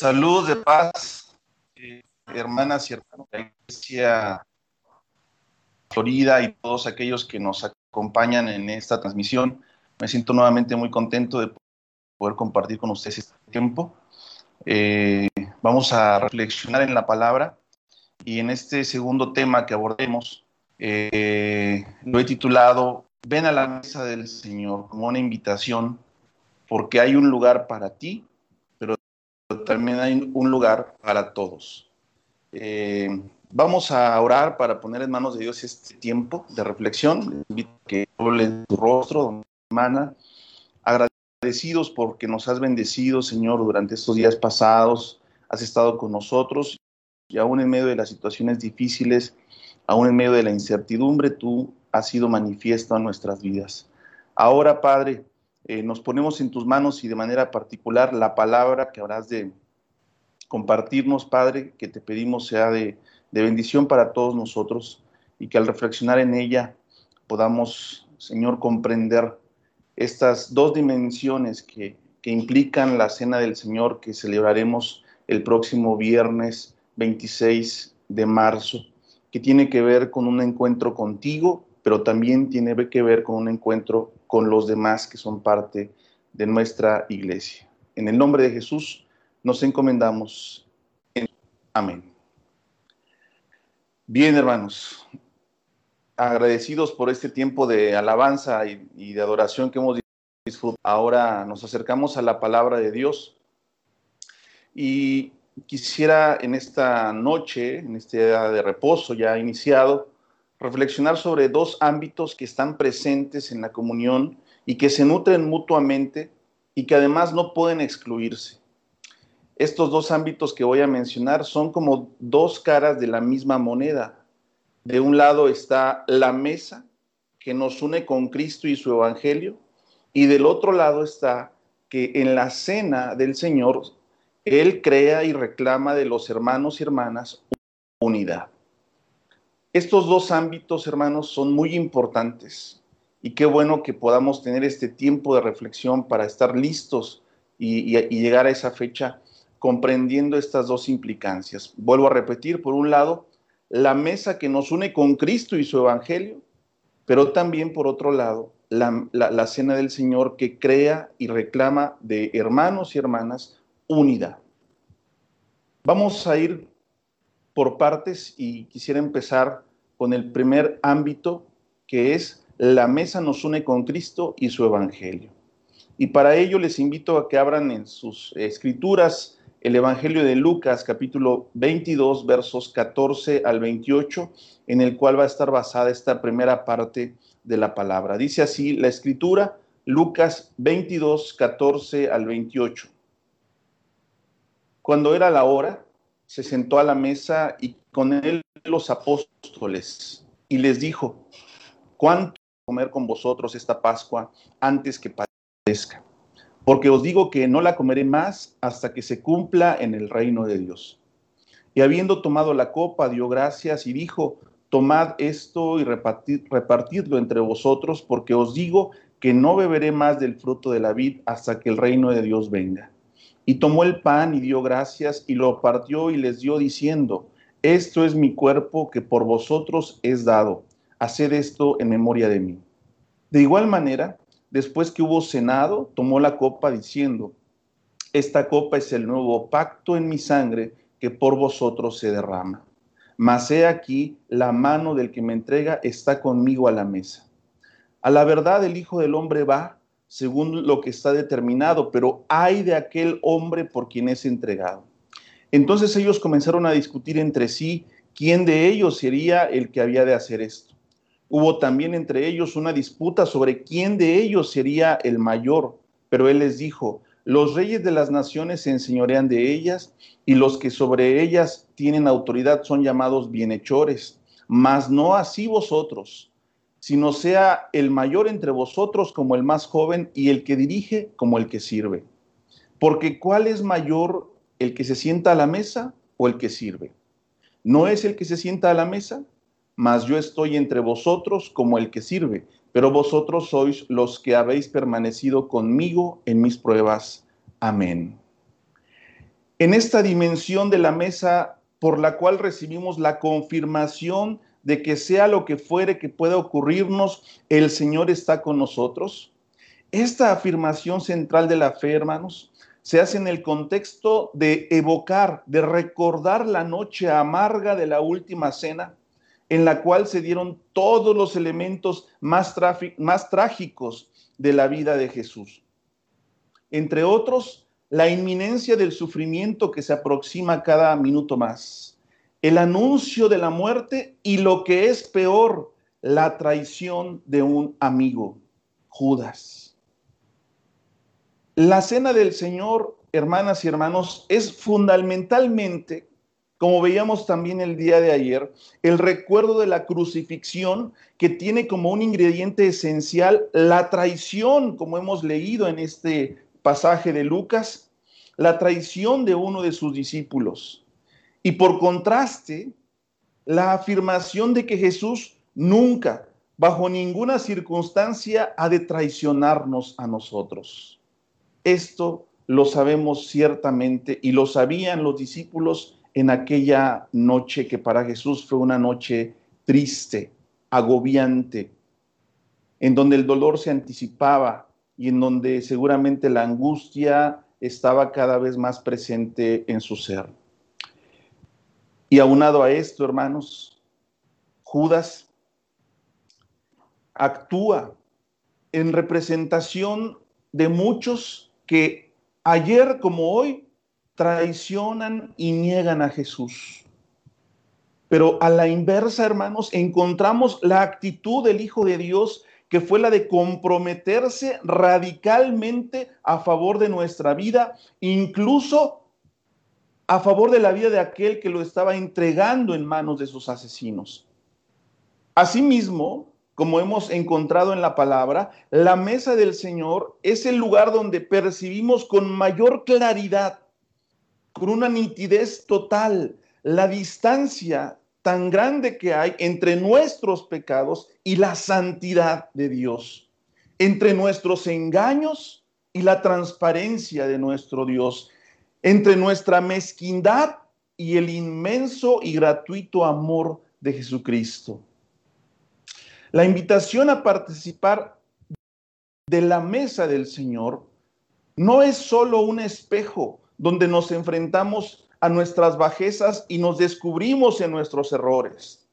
Salud de paz, eh, hermanas y hermanos de la Iglesia Florida y todos aquellos que nos acompañan en esta transmisión. Me siento nuevamente muy contento de poder compartir con ustedes este tiempo. Eh, vamos a reflexionar en la palabra y en este segundo tema que abordemos eh, lo he titulado Ven a la mesa del Señor como una invitación porque hay un lugar para ti también hay un lugar para todos. Eh, vamos a orar para poner en manos de Dios este tiempo de reflexión. invito a que en tu rostro, hermana, agradecidos porque nos has bendecido, Señor, durante estos días pasados. Has estado con nosotros y aún en medio de las situaciones difíciles, aún en medio de la incertidumbre, tú has sido manifiesto en nuestras vidas. Ahora, Padre, eh, nos ponemos en tus manos y de manera particular la palabra que habrás de compartirnos, Padre, que te pedimos sea de, bendición para todos nosotros y que al reflexionar en ella podamos, Señor, comprender estas dos dimensiones que, que implican la cena del Señor que celebraremos el próximo viernes 26 de marzo, que tiene que ver con un encuentro contigo, pero también tiene que ver con un encuentro con los demás que son parte de nuestra iglesia. En el nombre de Jesús nos encomendamos. Amén. Bien, hermanos, agradecidos por este tiempo de alabanza y, de adoración que hemos disfrutado. Ahora nos acercamos a la palabra de Dios y quisiera en esta noche, en este día de reposo ya iniciado, reflexionar sobre dos ámbitos que están presentes en la comunión y que se nutren mutuamente y que además no pueden excluirse. Estos dos ámbitos que voy a mencionar son como dos caras de la misma moneda. De un lado está la mesa que nos une con Cristo y su Evangelio, y del otro lado está que en la cena del Señor, Él crea y reclama de los hermanos y hermanas unidad. Estos dos ámbitos, hermanos, son muy importantes y qué bueno que podamos tener este tiempo de reflexión para estar listos y, llegar a esa fecha comprendiendo estas dos implicancias. Vuelvo a repetir, por un lado, la mesa que nos une con Cristo y su Evangelio, pero también por otro lado, la, cena del Señor que crea y reclama de hermanos y hermanas unidad. Vamos a ir por partes y quisiera empezar con el primer ámbito que es la mesa nos une con Cristo y su Evangelio. Y para ello les invito a que abran en sus escrituras el Evangelio de Lucas capítulo 22 versos 14 al 28 en el cual va a estar basada esta primera parte de la palabra. Dice así la escritura Lucas 22 14 al 28. Cuando era la hora, se sentó a la mesa y con él los apóstoles y les dijo, ¿cuánto comer con vosotros esta Pascua antes que padezca? Porque os digo que no la comeré más hasta que se cumpla en el reino de Dios. Y habiendo tomado la copa, dio gracias y dijo, tomad esto y repartidlo entre vosotros, porque os digo que no beberé más del fruto de la vid hasta que el reino de Dios venga. Y tomó el pan y dio gracias y lo partió y les dio diciendo, esto es mi cuerpo que por vosotros es dado. Haced esto en memoria de mí. De igual manera, después que hubo cenado, tomó la copa diciendo, esta copa es el nuevo pacto en mi sangre que por vosotros se derrama. Mas he aquí, la mano del que me entrega está conmigo a la mesa. A la verdad, el Hijo del Hombre va según lo que está determinado, pero hay de aquel hombre por quien es entregado. Entonces ellos comenzaron a discutir entre sí quién de ellos sería el que había de hacer esto. Hubo también entre ellos una disputa sobre quién de ellos sería el mayor, pero él les dijo, los reyes de las naciones se enseñorean de ellas y los que sobre ellas tienen autoridad son llamados bienhechores, mas no así vosotros sino sea el mayor entre vosotros como el más joven y el que dirige como el que sirve. Porque ¿cuál es mayor, el que se sienta a la mesa o el que sirve? ¿No es el que se sienta a la mesa? Mas yo estoy entre vosotros como el que sirve, pero vosotros sois los que habéis permanecido conmigo en mis pruebas. Amén. en esta dimensión de la mesa por la cual recibimos la confirmación de que sea lo que fuere que pueda ocurrirnos, el Señor está con nosotros. Esta afirmación central de la fe, hermanos, se hace en el contexto de evocar, de recordar la noche amarga de la última cena, en la cual se dieron todos los elementos más, trágicos de la vida de Jesús. Entre otros, la inminencia del sufrimiento que se aproxima cada minuto más, el anuncio de la muerte y lo que es peor, la traición de un amigo, Judas. La cena del Señor, hermanas y hermanos, es fundamentalmente, como veíamos también el día de ayer, el recuerdo de la crucifixión que tiene como un ingrediente esencial la traición, como hemos leído en este pasaje de Lucas, la traición de uno de sus discípulos. Y por contraste, la afirmación de que Jesús nunca, bajo ninguna circunstancia, ha de traicionarnos a nosotros. Esto lo sabemos ciertamente y lo sabían los discípulos en aquella noche que para Jesús fue una noche triste, agobiante, en donde el dolor se anticipaba, y en donde seguramente la angustia estaba cada vez más presente en su ser. Y aunado a esto, hermanos, Judas actúa en representación de muchos que ayer como hoy traicionan y niegan a Jesús. Pero a la inversa, hermanos, encontramos la actitud del Hijo de Dios que fue la de comprometerse radicalmente a favor de nuestra vida, incluso a favor de la vida de aquel que lo estaba entregando en manos de sus asesinos. Asimismo, como hemos encontrado en la palabra, la mesa del Señor es el lugar donde percibimos con mayor claridad, con una nitidez total, la distancia tan grande que hay entre nuestros pecados y la santidad de Dios, entre nuestros engaños y la transparencia de nuestro Dios, entre nuestra mezquindad y el inmenso y gratuito amor de Jesucristo. La invitación a participar de la mesa del Señor no es solo un espejo donde nos enfrentamos a nuestras bajezas y nos descubrimos en nuestros errores.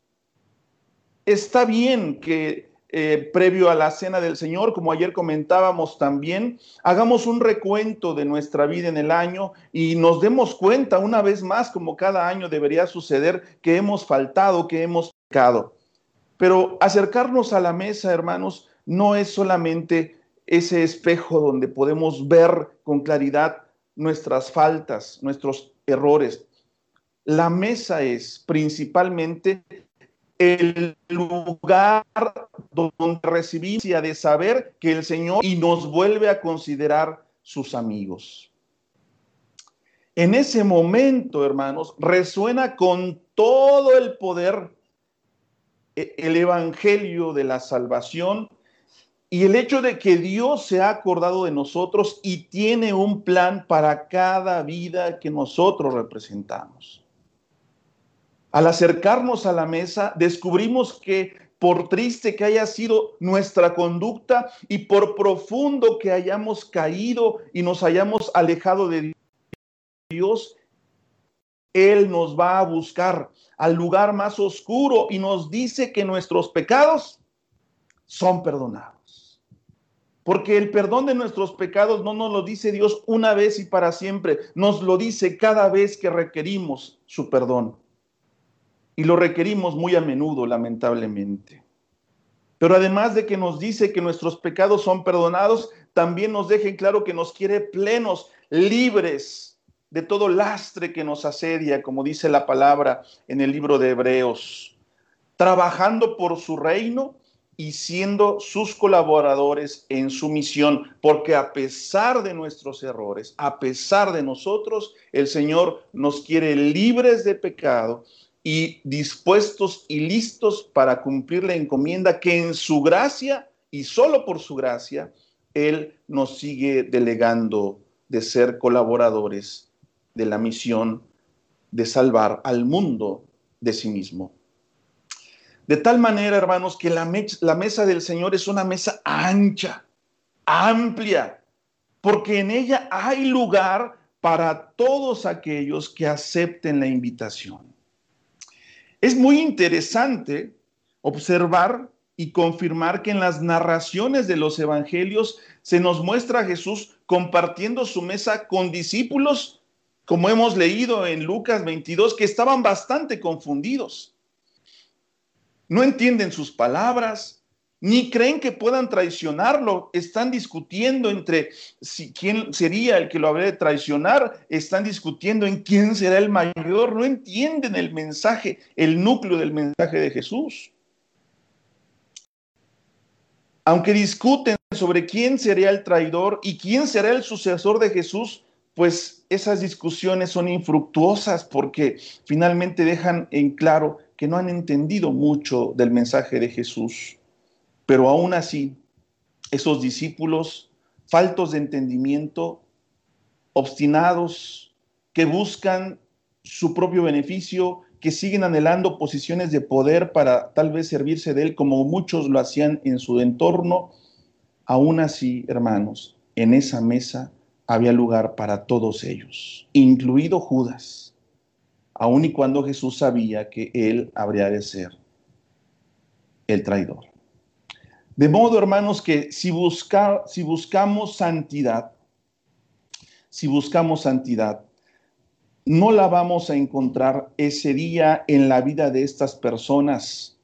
Está bien que eh, previo a la cena del Señor, como ayer comentábamos también, hagamos un recuento de nuestra vida en el año y nos demos cuenta una vez más, como cada año debería suceder, que hemos faltado, que hemos pecado. Pero acercarnos a la mesa, hermanos, no es solamente ese espejo donde podemos ver con claridad nuestras faltas, nuestros errores. La mesa es principalmente el lugar donde recibimos de saber que el Señor y nos vuelve a considerar sus amigos. En ese momento, hermanos, resuena con todo el poder e-, el evangelio de la salvación y el hecho de que Dios se ha acordado de nosotros y tiene un plan para cada vida que nosotros representamos. Al acercarnos a la mesa, descubrimos que por triste que haya sido nuestra conducta y por profundo que hayamos caído y nos hayamos alejado de Dios, Él nos va a buscar al lugar más oscuro y nos dice que nuestros pecados son perdonados. Porque el perdón de nuestros pecados no nos lo dice Dios una vez y para siempre, nos lo dice cada vez que requerimos su perdón. Y lo requerimos muy a menudo, lamentablemente. Pero además de que nos dice que nuestros pecados son perdonados, también nos deja en claro que nos quiere plenos, libres de todo lastre que nos asedia, como dice la palabra en el libro de Hebreos, trabajando por su reino y siendo sus colaboradores en su misión, porque a pesar de nuestros errores, a pesar de nosotros, el Señor nos quiere libres de pecado y dispuestos y listos para cumplir la encomienda que en su gracia y solo por su gracia, Él nos sigue delegando de ser colaboradores de la misión de salvar al mundo de sí mismo. De tal manera, hermanos, que la, la mesa del Señor es una mesa ancha, amplia, porque en ella hay lugar para todos aquellos que acepten la invitación. Es muy interesante observar y confirmar que en las narraciones de los evangelios se nos muestra a Jesús compartiendo su mesa con discípulos, como hemos leído en Lucas 22, que estaban bastante confundidos. No entienden sus palabras, ni creen que puedan traicionarlo. Están discutiendo entre si, quién sería el que lo habría de traicionar. Están discutiendo en quién será el mayor. No entienden el mensaje, el núcleo del mensaje de Jesús. Aunque discuten sobre quién sería el traidor y quién será el sucesor de Jesús, pues esas discusiones son infructuosas porque finalmente dejan en claro que no han entendido mucho del mensaje de Jesús. Pero aún así, esos discípulos, faltos de entendimiento, obstinados, que buscan su propio beneficio, que siguen anhelando posiciones de poder para tal vez servirse de él como muchos lo hacían en su entorno, aún así, hermanos, en esa mesa había lugar para todos ellos, incluido Judas, aun y cuando Jesús sabía que él habría de ser el traidor. De modo, hermanos, que si, busca, si buscamos santidad, si buscamos santidad, no la vamos a encontrar ese día en la vida de estas personas,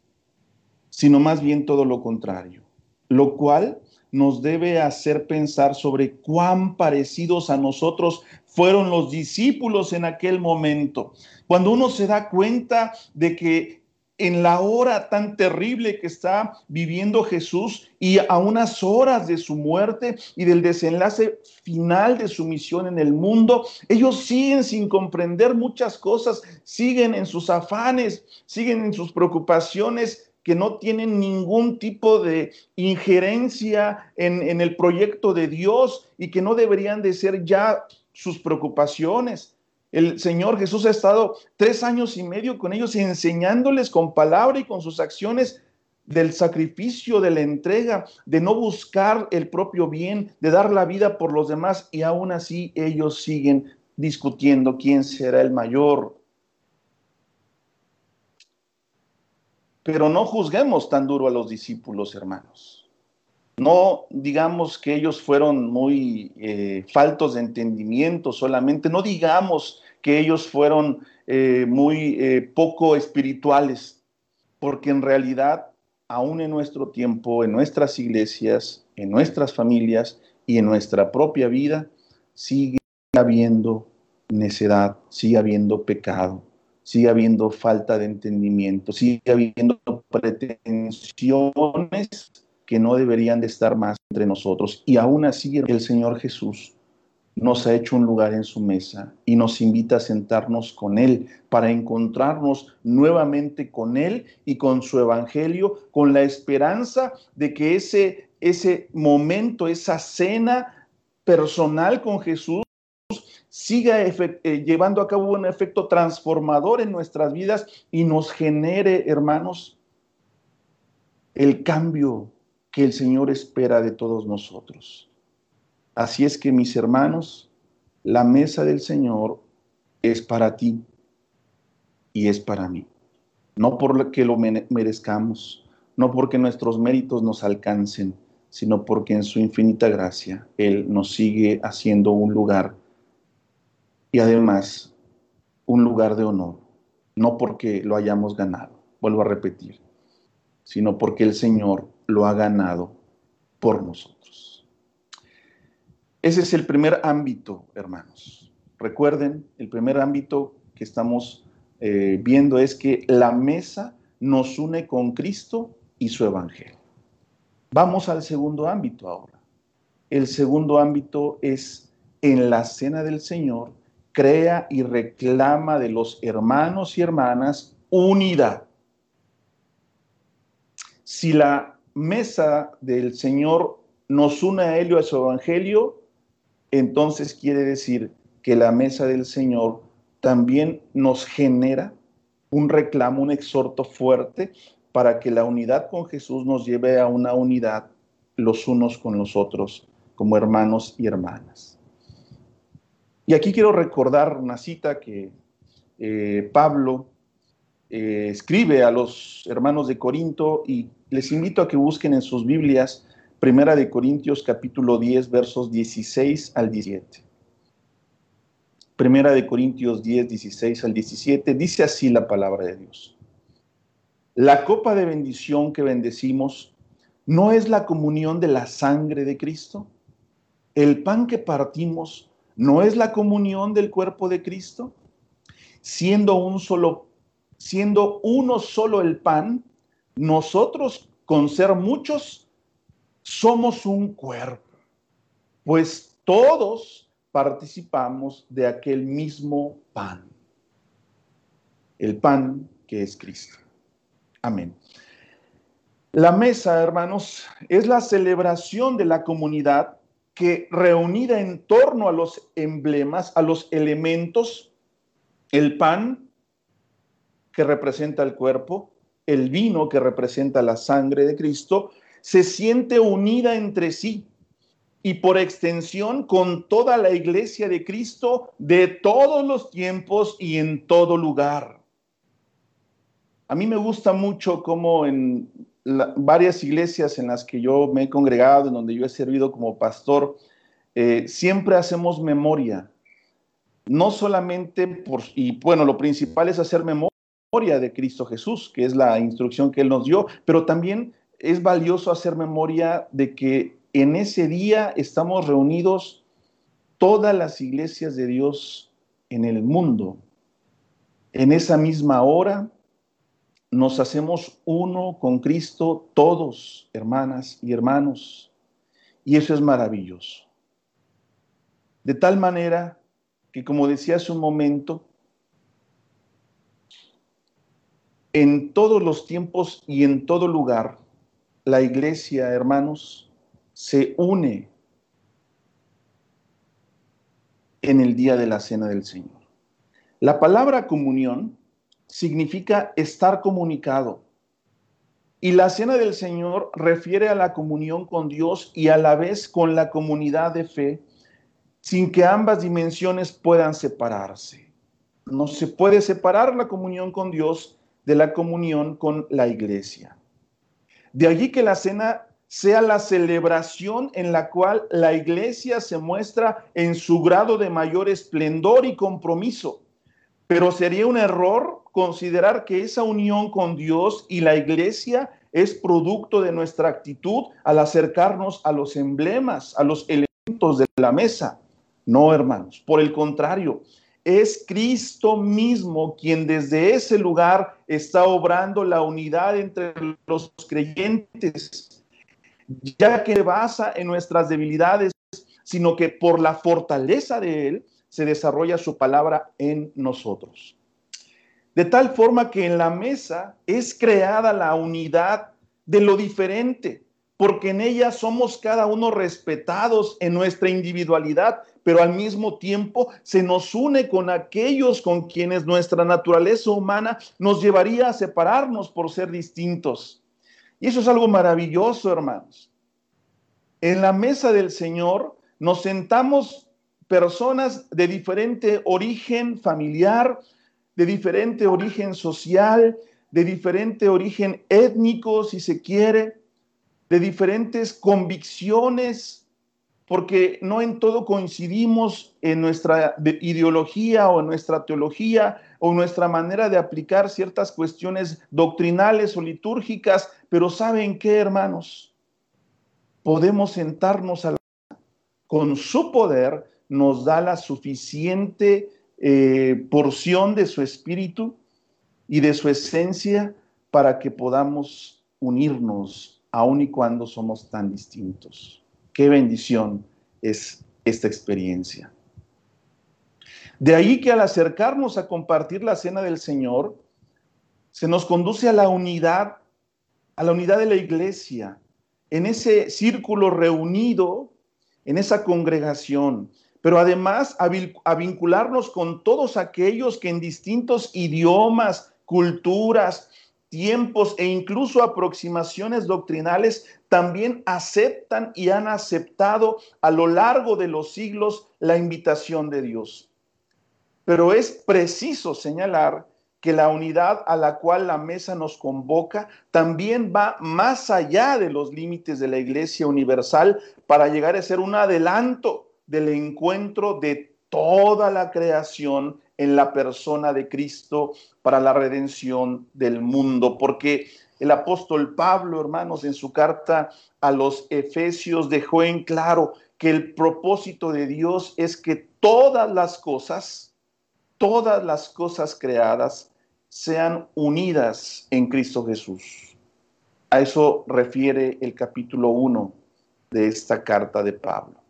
sino más bien todo lo contrario, lo cual nos debe hacer pensar sobre cuán parecidos a nosotros fueron los discípulos en aquel momento. Cuando uno se da cuenta de que en la hora tan terrible que está viviendo Jesús y a unas horas de su muerte y del desenlace final de su misión en el mundo, ellos siguen sin comprender muchas cosas, siguen en sus afanes, siguen en sus preocupaciones que no tienen ningún tipo de injerencia en, el proyecto de Dios y que no deberían de ser ya sus preocupaciones. El Señor Jesús ha estado tres años y medio con ellos enseñándoles con palabra y con sus acciones del sacrificio, de la entrega, de no buscar el propio bien, de dar la vida por los demás y aún así ellos siguen discutiendo quién será el mayor. Pero no juzguemos tan duro a los discípulos, hermanos. No digamos que ellos fueron muy eh, faltos de entendimiento solamente, no digamos que ellos fueron eh, muy eh, poco espirituales, porque en realidad, aún en nuestro tiempo, en nuestras iglesias, en nuestras familias y en nuestra propia vida, sigue habiendo necedad, sigue habiendo pecado, sigue habiendo falta de entendimiento, sigue habiendo pretensiones que no deberían de estar más entre nosotros. Y aún así el Señor Jesús nos ha hecho un lugar en su mesa y nos invita a sentarnos con Él para encontrarnos nuevamente con Él y con su Evangelio, con la esperanza de que ese, ese momento, esa cena personal con Jesús, siga eh, llevando a cabo un efecto transformador en nuestras vidas y nos genere, hermanos, el cambio que el Señor espera de todos nosotros. Así es que mis hermanos, la mesa del Señor es para ti y es para mí. No porque lo merezcamos, no porque nuestros méritos nos alcancen, sino porque en su infinita gracia Él nos sigue haciendo un lugar y además un lugar de honor, no porque lo hayamos ganado, vuelvo a repetir, sino porque el Señor lo ha ganado por nosotros. Ese es el primer ámbito, hermanos. Recuerden, el primer ámbito que estamos eh, viendo es que la mesa nos une con Cristo y su Evangelio. Vamos al segundo ámbito ahora. El segundo ámbito es en la cena del Señor, crea y reclama de los hermanos y hermanas unidad. Si la mesa del Señor nos une a Él y a su Evangelio, entonces quiere decir que la mesa del Señor también nos genera un reclamo, un exhorto fuerte para que la unidad con Jesús nos lleve a una unidad los unos con los otros, como hermanos y hermanas. Y aquí quiero recordar una cita que eh, Pablo eh, escribe a los hermanos de Corinto y les invito a que busquen en sus Biblias Primera de Corintios capítulo 10 versos 16 al 17. Primera de Corintios 10, 16 al 17, dice así la palabra de Dios. La copa de bendición que bendecimos no es la comunión de la sangre de Cristo. El pan que partimos no es la comunión del cuerpo de Cristo. Siendo un solo, siendo uno solo el pan, nosotros con ser muchos somos un cuerpo, pues todos participamos de aquel mismo pan, el pan que es Cristo. Amén. La mesa, hermanos, es la celebración de la comunidad que reunida en torno a los emblemas, a los elementos, el pan que representa el cuerpo, el vino que representa la sangre de Cristo, se siente unida entre sí y por extensión con toda la iglesia de Cristo de todos los tiempos y en todo lugar. A mí me gusta mucho cómo en varias iglesias en las que yo me he congregado, en donde yo he servido como pastor, eh, siempre hacemos memoria. No solamente por, y bueno, lo principal es hacer memoria de Cristo Jesús, que es la instrucción que Él nos dio, pero también es valioso hacer memoria de que en ese día estamos reunidos todas las iglesias de Dios en el mundo. En esa misma hora nos hacemos uno con Cristo todos, hermanas y hermanos. Y eso es maravilloso. De tal manera que, como decía hace un momento, en todos los tiempos y en todo lugar, la iglesia, hermanos, se une en el día de la cena del Señor. La palabra comunión significa estar comunicado. Y la cena del Señor refiere a la comunión con Dios y a la vez con la comunidad de fe, sin que ambas dimensiones puedan separarse. No se puede separar la comunión con Dios de la comunión con la iglesia. De allí que la cena sea la celebración en la cual la iglesia se muestra en su grado de mayor esplendor y compromiso. Pero sería un error considerar que esa unión con Dios y la iglesia es producto de nuestra actitud al acercarnos a los emblemas, a los elementos de la mesa. No, hermanos, por el contrario, es Cristo mismo quien desde ese lugar está obrando la unidad entre los creyentes ya que basa en nuestras debilidades, sino que por la fortaleza de Él se desarrolla su palabra en nosotros. De tal forma que en la mesa es creada la unidad de lo diferente, porque en ella somos cada uno respetados en nuestra individualidad, pero al mismo tiempo se nos une con aquellos con quienes nuestra naturaleza humana nos llevaría a separarnos por ser distintos. Y eso es algo maravilloso, hermanos. En la mesa del Señor nos sentamos personas de diferente origen familiar, de diferente origen social, de diferente origen étnico, si se quiere, de diferentes convicciones, porque no en todo coincidimos en nuestra ideología o en nuestra teología o nuestra manera de aplicar ciertas cuestiones doctrinales o litúrgicas, pero ¿saben qué, hermanos? Podemos sentarnos a la con su poder nos da la suficiente eh, porción de su espíritu y de su esencia para que podamos unirnos aun y cuando somos tan distintos. Qué bendición es esta experiencia. De ahí que al acercarnos a compartir la cena del Señor, se nos conduce a la unidad a la unidad de la iglesia, en ese círculo reunido, en esa congregación. pero además a, vincularnos con todos aquellos que en distintos idiomas, culturas, tiempos e incluso aproximaciones doctrinales también aceptan y han aceptado a lo largo de los siglos la invitación de Dios. Pero es preciso señalar que la unidad a la cual la mesa nos convoca también va más allá de los límites de la Iglesia Universal para llegar a ser un adelanto del encuentro de toda la creación en la persona de Cristo para la redención del mundo, porque el apóstol Pablo, hermanos, en su carta a los Efesios dejó en claro que el propósito de Dios es que todas las cosas, todas las cosas creadas, sean unidas en Cristo Jesús. A eso refiere el capítulo 1 de esta carta de Pablo.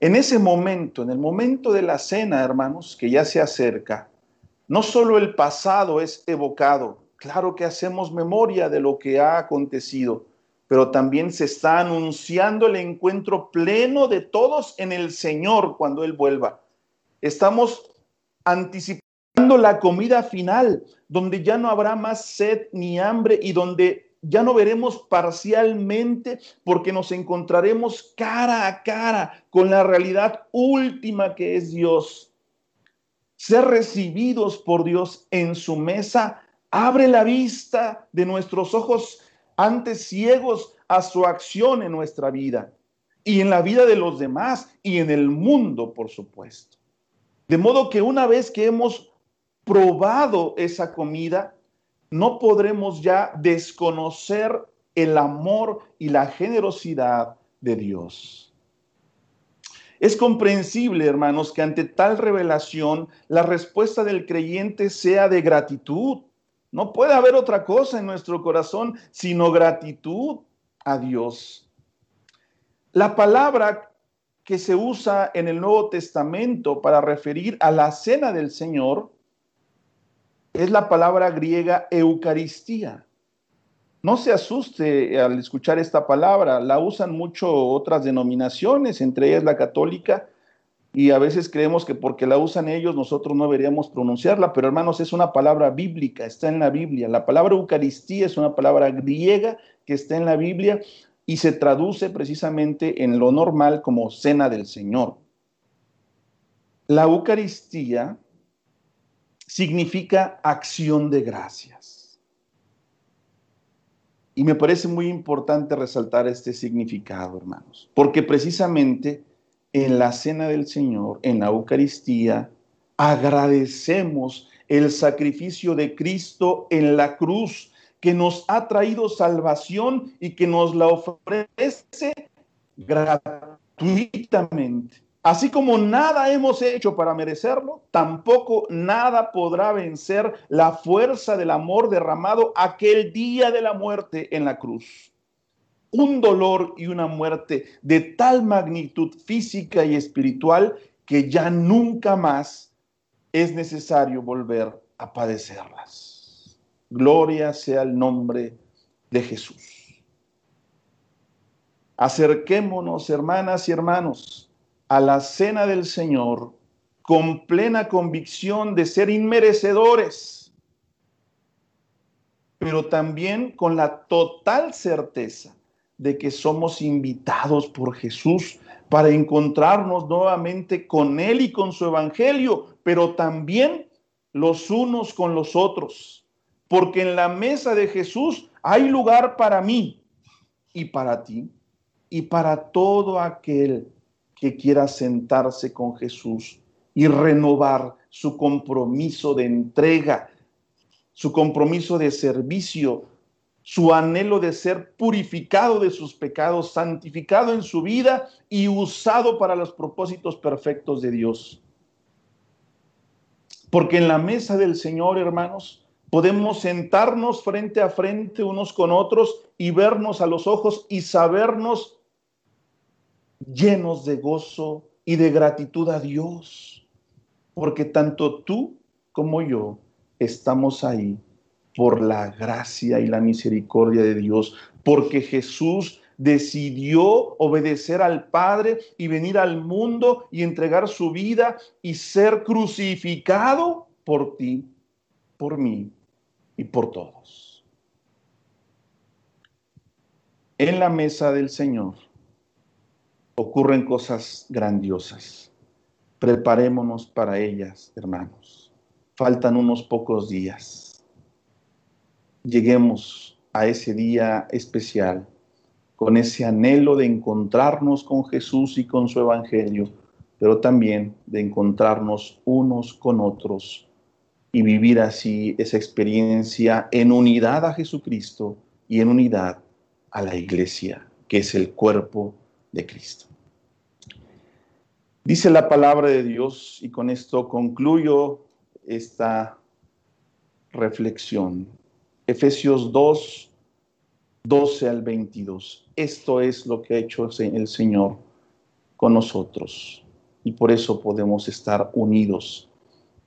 En ese momento, en el momento de la cena, hermanos, que ya se acerca, no solo el pasado es evocado, claro que hacemos memoria de lo que ha acontecido, pero también se está anunciando el encuentro pleno de todos en el Señor cuando Él vuelva. Estamos anticipando la comida final, donde ya no habrá más sed ni hambre y donde ya no veremos parcialmente porque nos encontraremos cara a cara con la realidad última que es Dios. Ser recibidos por Dios en su mesa abre la vista de nuestros ojos antes ciegos a su acción en nuestra vida y en la vida de los demás y en el mundo, por supuesto. De modo que una vez que hemos probado esa comida, no podremos ya desconocer el amor y la generosidad de Dios. Es comprensible, hermanos, que ante tal revelación la respuesta del creyente sea de gratitud. No puede haber otra cosa en nuestro corazón sino gratitud a Dios. La palabra que se usa en el Nuevo Testamento para referir a la cena del Señor es la palabra griega Eucaristía. No se asuste al escuchar esta palabra, la usan mucho otras denominaciones, entre ellas la católica, y a veces creemos que porque la usan ellos nosotros no deberíamos pronunciarla, pero hermanos, es una palabra bíblica, está en la Biblia. La palabra Eucaristía es una palabra griega que está en la Biblia y se traduce precisamente en lo normal como cena del Señor. La Eucaristía significa acción de gracias. Y me parece muy importante resaltar este significado, hermanos, porque precisamente en la cena del Señor, en la Eucaristía, agradecemos el sacrificio de Cristo en la cruz, que nos ha traído salvación y que nos la ofrece gratuitamente. Así como nada hemos hecho para merecerlo, tampoco nada podrá vencer la fuerza del amor derramado aquel día de la muerte en la cruz. Un dolor y una muerte de tal magnitud física y espiritual que ya nunca más es necesario volver a padecerlas. Gloria sea el nombre de Jesús. Acerquémonos, hermanas y hermanos a la cena del Señor con plena convicción de ser inmerecedores, pero también con la total certeza de que somos invitados por Jesús para encontrarnos nuevamente con Él y con su Evangelio, pero también los unos con los otros, porque en la mesa de Jesús hay lugar para mí y para ti y para todo aquel que quiera sentarse con Jesús y renovar su compromiso de entrega, su compromiso de servicio, su anhelo de ser purificado de sus pecados, santificado en su vida y usado para los propósitos perfectos de Dios. Porque en la mesa del Señor, hermanos, podemos sentarnos frente a frente unos con otros y vernos a los ojos y sabernos llenos de gozo y de gratitud a Dios, porque tanto tú como yo estamos ahí por la gracia y la misericordia de Dios, porque Jesús decidió obedecer al Padre y venir al mundo y entregar su vida y ser crucificado por ti, por mí y por todos. En la mesa del Señor ocurren cosas grandiosas. Preparémonos para ellas, hermanos. Faltan unos pocos días. Lleguemos a ese día especial con ese anhelo de encontrarnos con Jesús y con su Evangelio, pero también de encontrarnos unos con otros y vivir así esa experiencia en unidad a Jesucristo y en unidad a la iglesia, que es el cuerpo de Cristo. Dice la palabra de Dios, y con esto concluyo esta reflexión. Efesios 2, 12 al 22. Esto es lo que ha hecho el Señor con nosotros, y por eso podemos estar unidos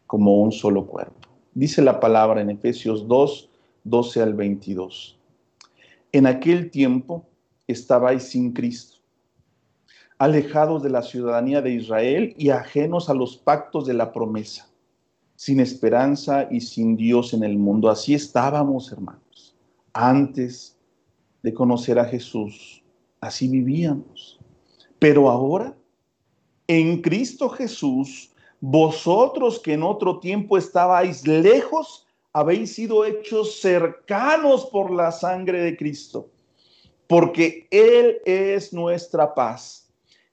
como un solo cuerpo. Dice la palabra en Efesios 2, 12 al 22. En aquel tiempo estabais sin Cristo alejados de la ciudadanía de Israel y ajenos a los pactos de la promesa, sin esperanza y sin Dios en el mundo. Así estábamos, hermanos, antes de conocer a Jesús. Así vivíamos. Pero ahora, en Cristo Jesús, vosotros que en otro tiempo estabais lejos, habéis sido hechos cercanos por la sangre de Cristo, porque Él es nuestra paz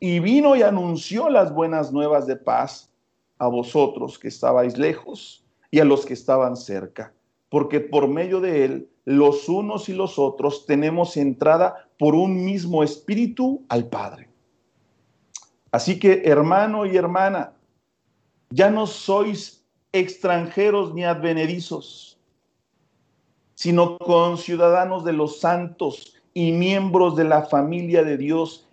y vino y anunció las buenas nuevas de paz a vosotros que estabais lejos y a los que estaban cerca, porque por medio de él los unos y los otros tenemos entrada por un mismo espíritu al Padre. Así que hermano y hermana, ya no sois extranjeros ni advenedizos, sino conciudadanos de los santos y miembros de la familia de Dios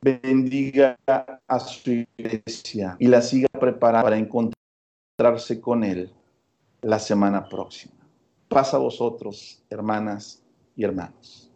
bendiga a su iglesia y la siga preparando para encontrarse con Él la semana próxima. Pasa a vosotros, hermanas y hermanos.